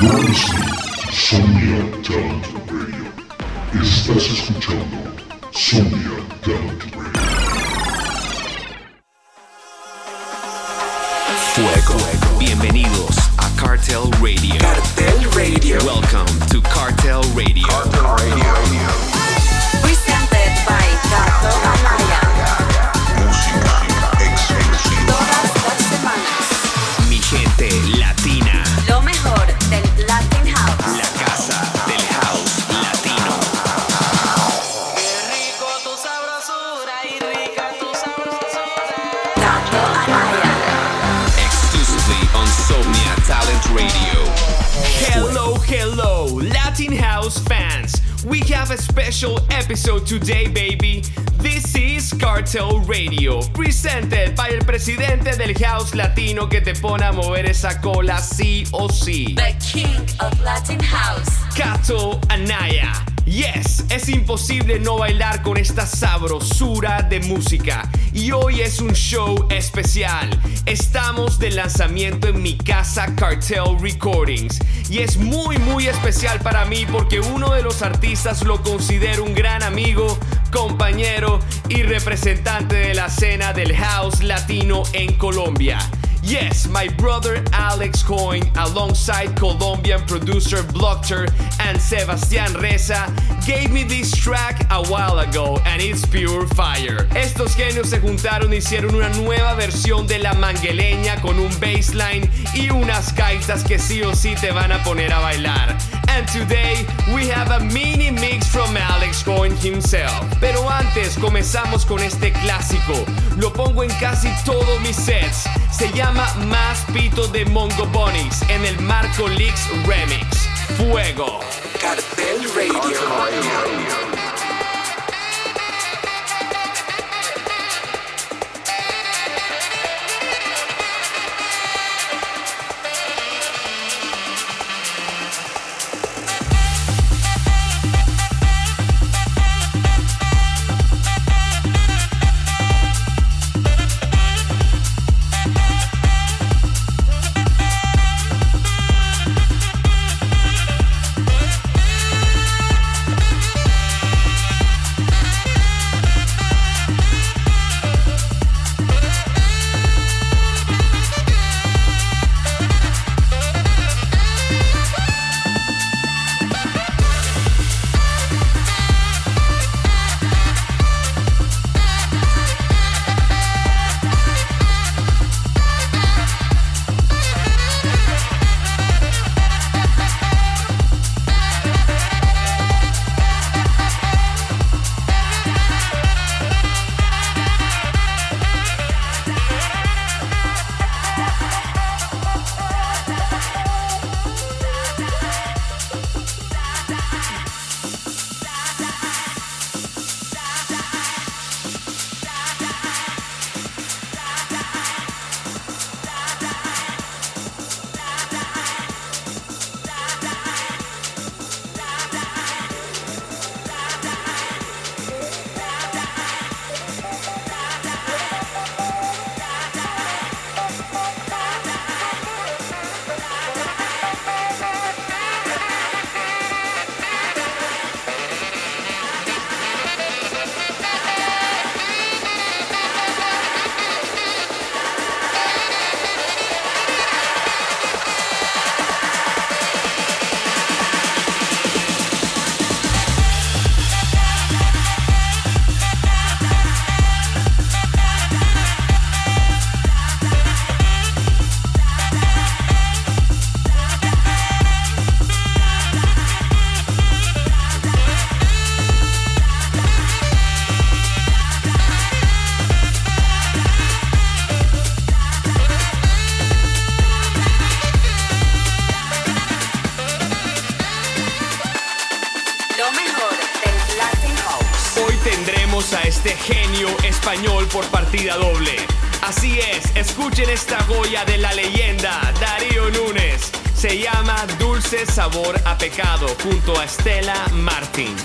Sonia Talent Radio. Estás escuchando Sonia Talent Radio. Fuego. Bienvenidos a Cartel Radio. Cartel Radio. Welcome to Cartel Radio. Cartel Radio. Special episode today, baby. Cartel Radio, presented by el presidente del House Latino que te pone a mover esa cola sí o sí. The King of Latin House. Kato Anaya. Yes, es imposible no bailar con esta sabrosura de música. Y hoy es un show especial. Estamos de lanzamiento en mi casa Cartel Recordings. Y es muy muy especial para mí porque uno de los artistas lo considero un gran amigo, compañero y representante de la escena del house latino en Colombia. Yes, my brother Alex Coin, alongside Colombian producer Blockter and Sebastián Reza, gave me this track a while ago and it's pure fire. Estos genios se juntaron y hicieron una nueva versión de la mangueleña con un bassline y unas gaitas que sí o sí te van a poner a bailar. And today we have a mini mix from Alex Coin himself. Pero antes comenzamos con este clásico. Lo pongo en casi todos mis sets. Se llama Más Pito de Mongo Bunnies en el Marco Leaks Remix. Fuego. Cartel Radio. Lo doble. Así es, escuchen esta joya de la leyenda, Darío Núñez. Se llama Dulce Sabor a Pecado junto a Estela Martin.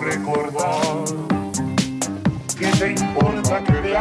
Recordar. ¿Qué te importa que te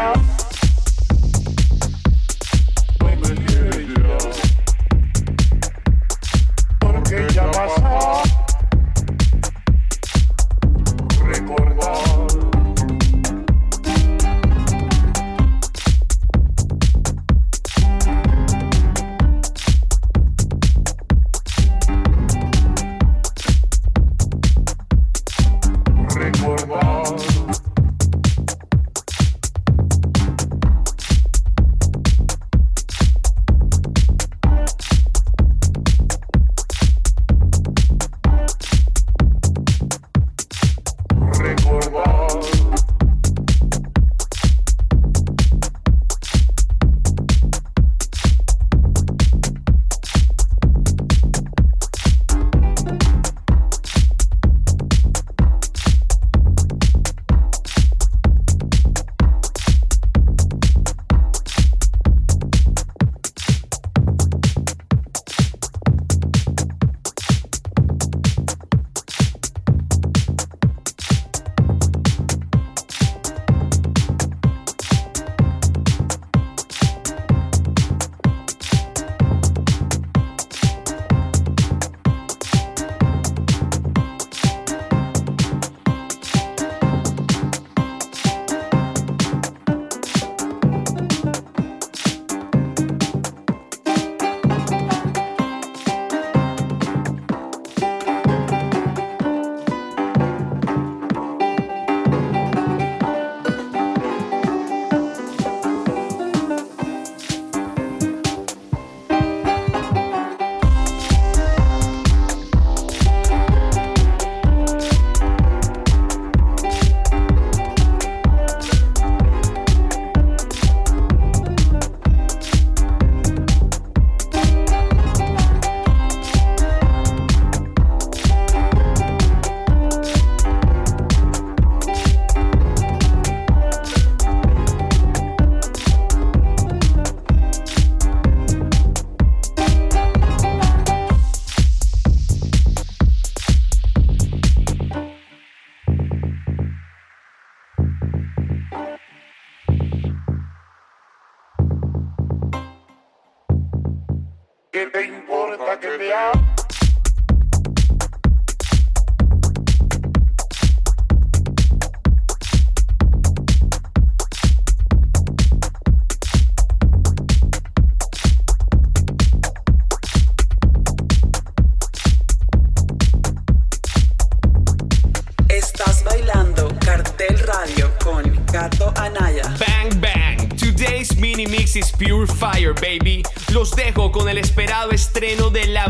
pure fire, baby. Los dejo con el esperado estreno de La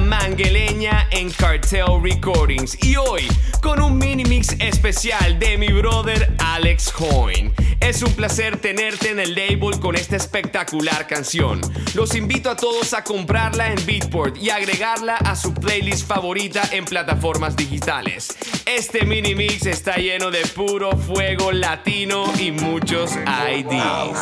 En Cartel Recordings. Y hoy con un mini mix especial de mi brother Alex Hoyne. Es un placer tenerte en el label con esta espectacular canción. Los invito a todos a comprarla en Beatport y agregarla a su playlist favorita en plataformas digitales. Este mini mix está lleno de puro fuego latino y muchos IDs.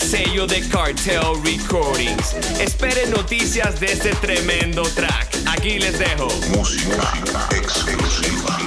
El sello de Cartel Recordings. Esperen noticias de este tremendo track. Aquí les dejo. Música exclusiva.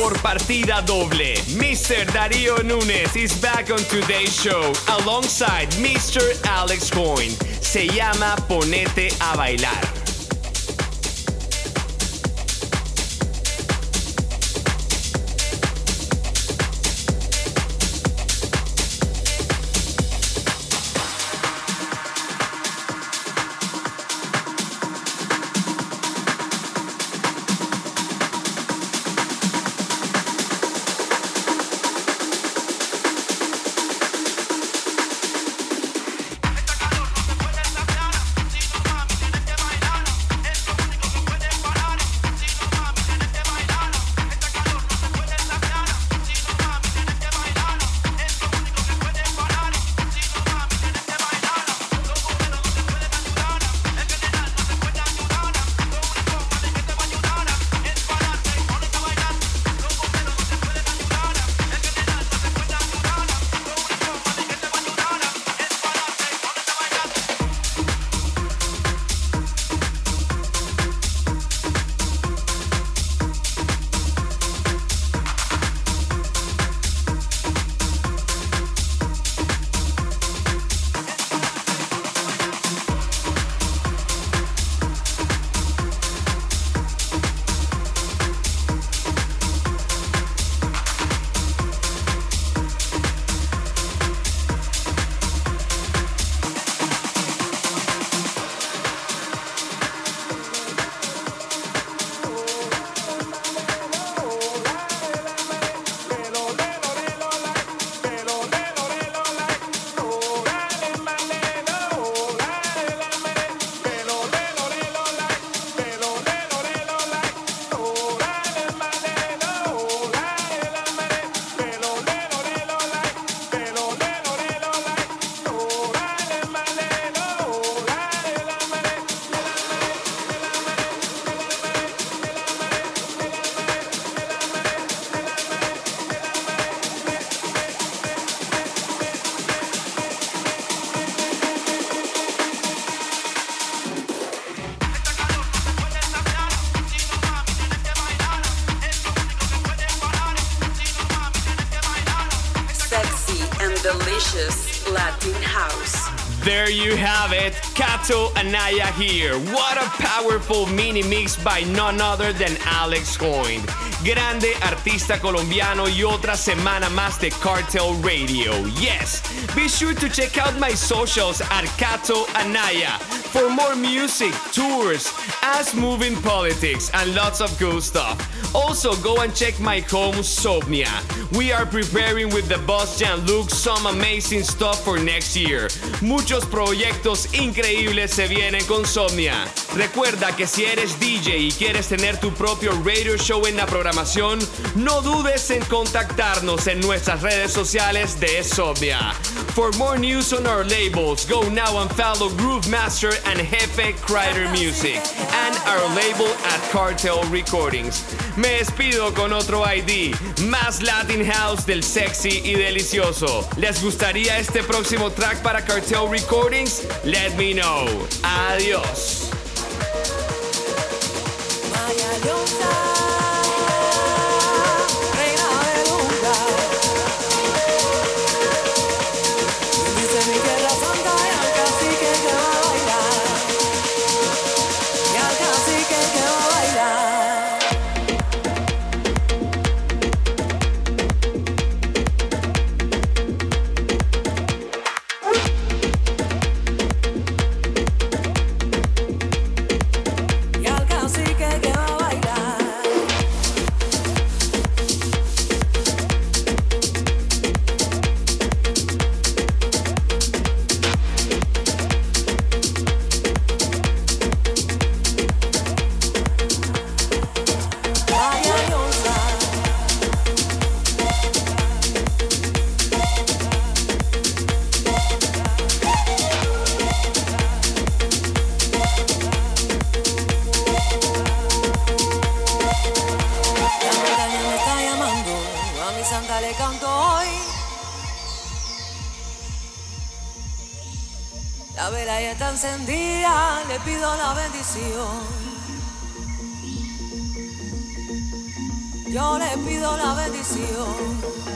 Por partida doble, Mr. Darío Nunes is back on today's show alongside Mr. Alex Coin. Se llama Ponete a bailar. Kato Anaya here. What a powerful mini mix by none other than Alex Hoyne. Grande artista colombiano y otra semana más de Cartel Radio. Yes, be sure to check out my socials at Kato Anaya for more music, tours, ass moving politics, and lots of cool stuff. Also, go and check my home, Somnia. We are preparing with the boss Jean-Luc some amazing stuff for next year. Muchos proyectos increíbles se vienen con Somnia. Recuerda que si eres DJ y quieres tener tu propio radio show en la programación, no dudes en contactarnos en nuestras redes sociales de Somnia. For more news on our labels, go now and follow Groove Master and Jefe Crider Music and our label at Cartel Recordings. Me despido con otro ID, más Latin House del sexy y delicioso. ¿Les gustaría este próximo track para Cartel Recordings? Let me know. Adiós. Encendida, le pido la bendición. Yo le pido la bendición.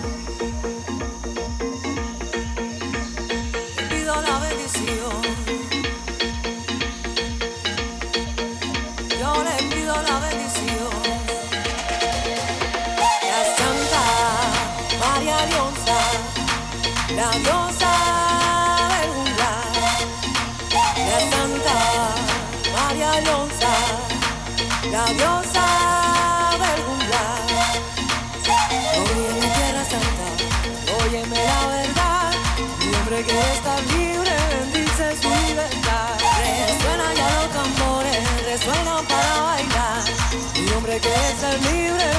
Libre,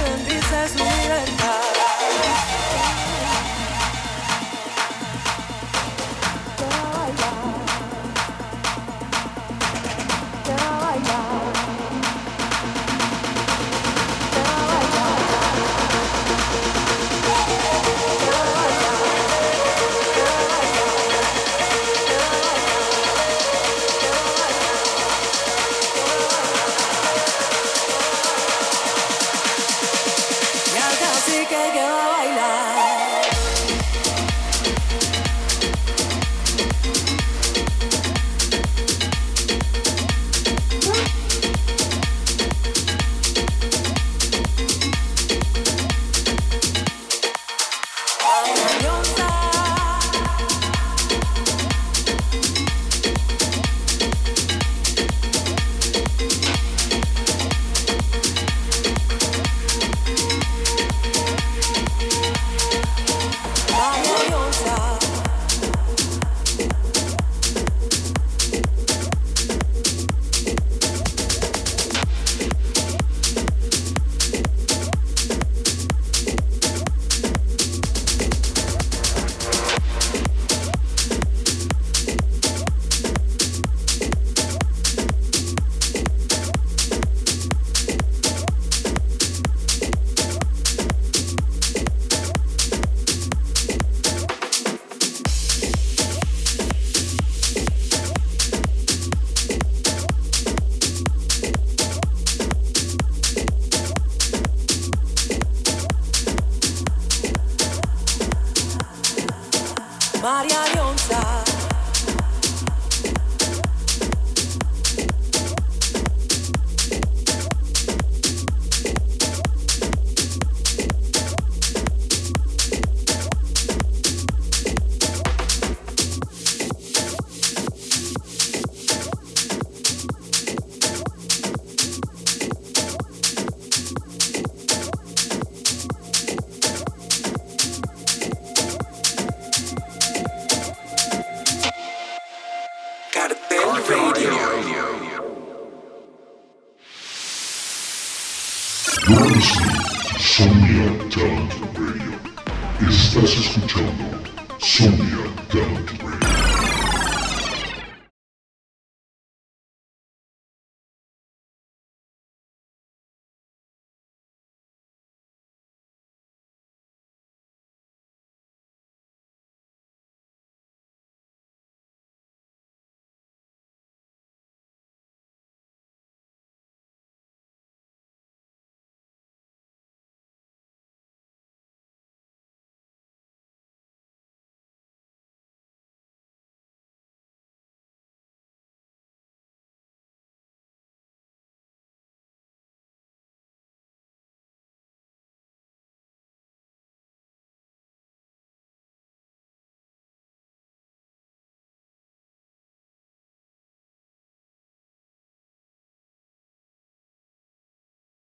ogarniająca Estás escuchando Sonia Radio.